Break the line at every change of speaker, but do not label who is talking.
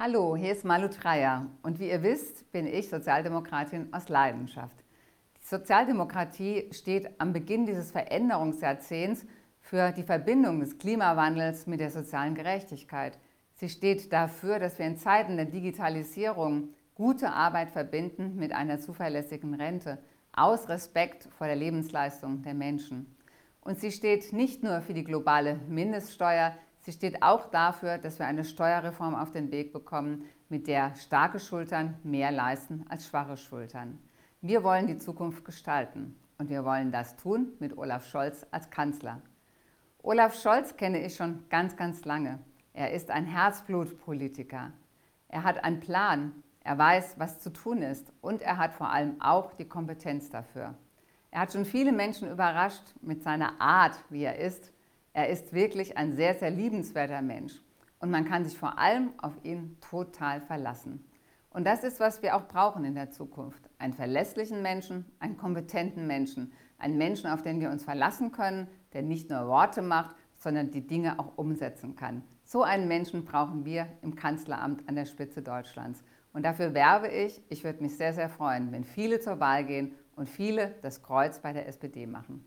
Hallo, hier ist Malu Dreyer und wie ihr wisst, bin ich Sozialdemokratin aus Leidenschaft. Die Sozialdemokratie steht am Beginn dieses Veränderungsjahrzehnts für die Verbindung des Klimawandels mit der sozialen Gerechtigkeit. Sie steht dafür, dass wir in Zeiten der Digitalisierung gute Arbeit verbinden mit einer zuverlässigen Rente, aus Respekt vor der Lebensleistung der Menschen. Und sie steht nicht nur für die globale Mindeststeuer, Sie steht auch dafür, dass wir eine Steuerreform auf den Weg bekommen, mit der starke Schultern mehr leisten als schwache Schultern. Wir wollen die Zukunft gestalten und wir wollen das tun mit Olaf Scholz als Kanzler. Olaf Scholz kenne ich schon ganz, ganz lange. Er ist ein Herzblutpolitiker. Er hat einen Plan, er weiß, was zu tun ist und er hat vor allem auch die Kompetenz dafür. Er hat schon viele Menschen überrascht mit seiner Art, wie er ist er ist wirklich ein sehr, sehr liebenswerter Mensch und man kann sich vor allem auf ihn total verlassen. Und das ist, was wir auch brauchen in der Zukunft. Einen verlässlichen Menschen, einen kompetenten Menschen, einen Menschen, auf den wir uns verlassen können, der nicht nur Worte macht, sondern die Dinge auch umsetzen kann. So einen Menschen brauchen wir im Kanzleramt an der Spitze Deutschlands. Und dafür werbe ich. Ich würde mich sehr, sehr freuen, wenn viele zur Wahl gehen und viele das Kreuz bei der SPD machen.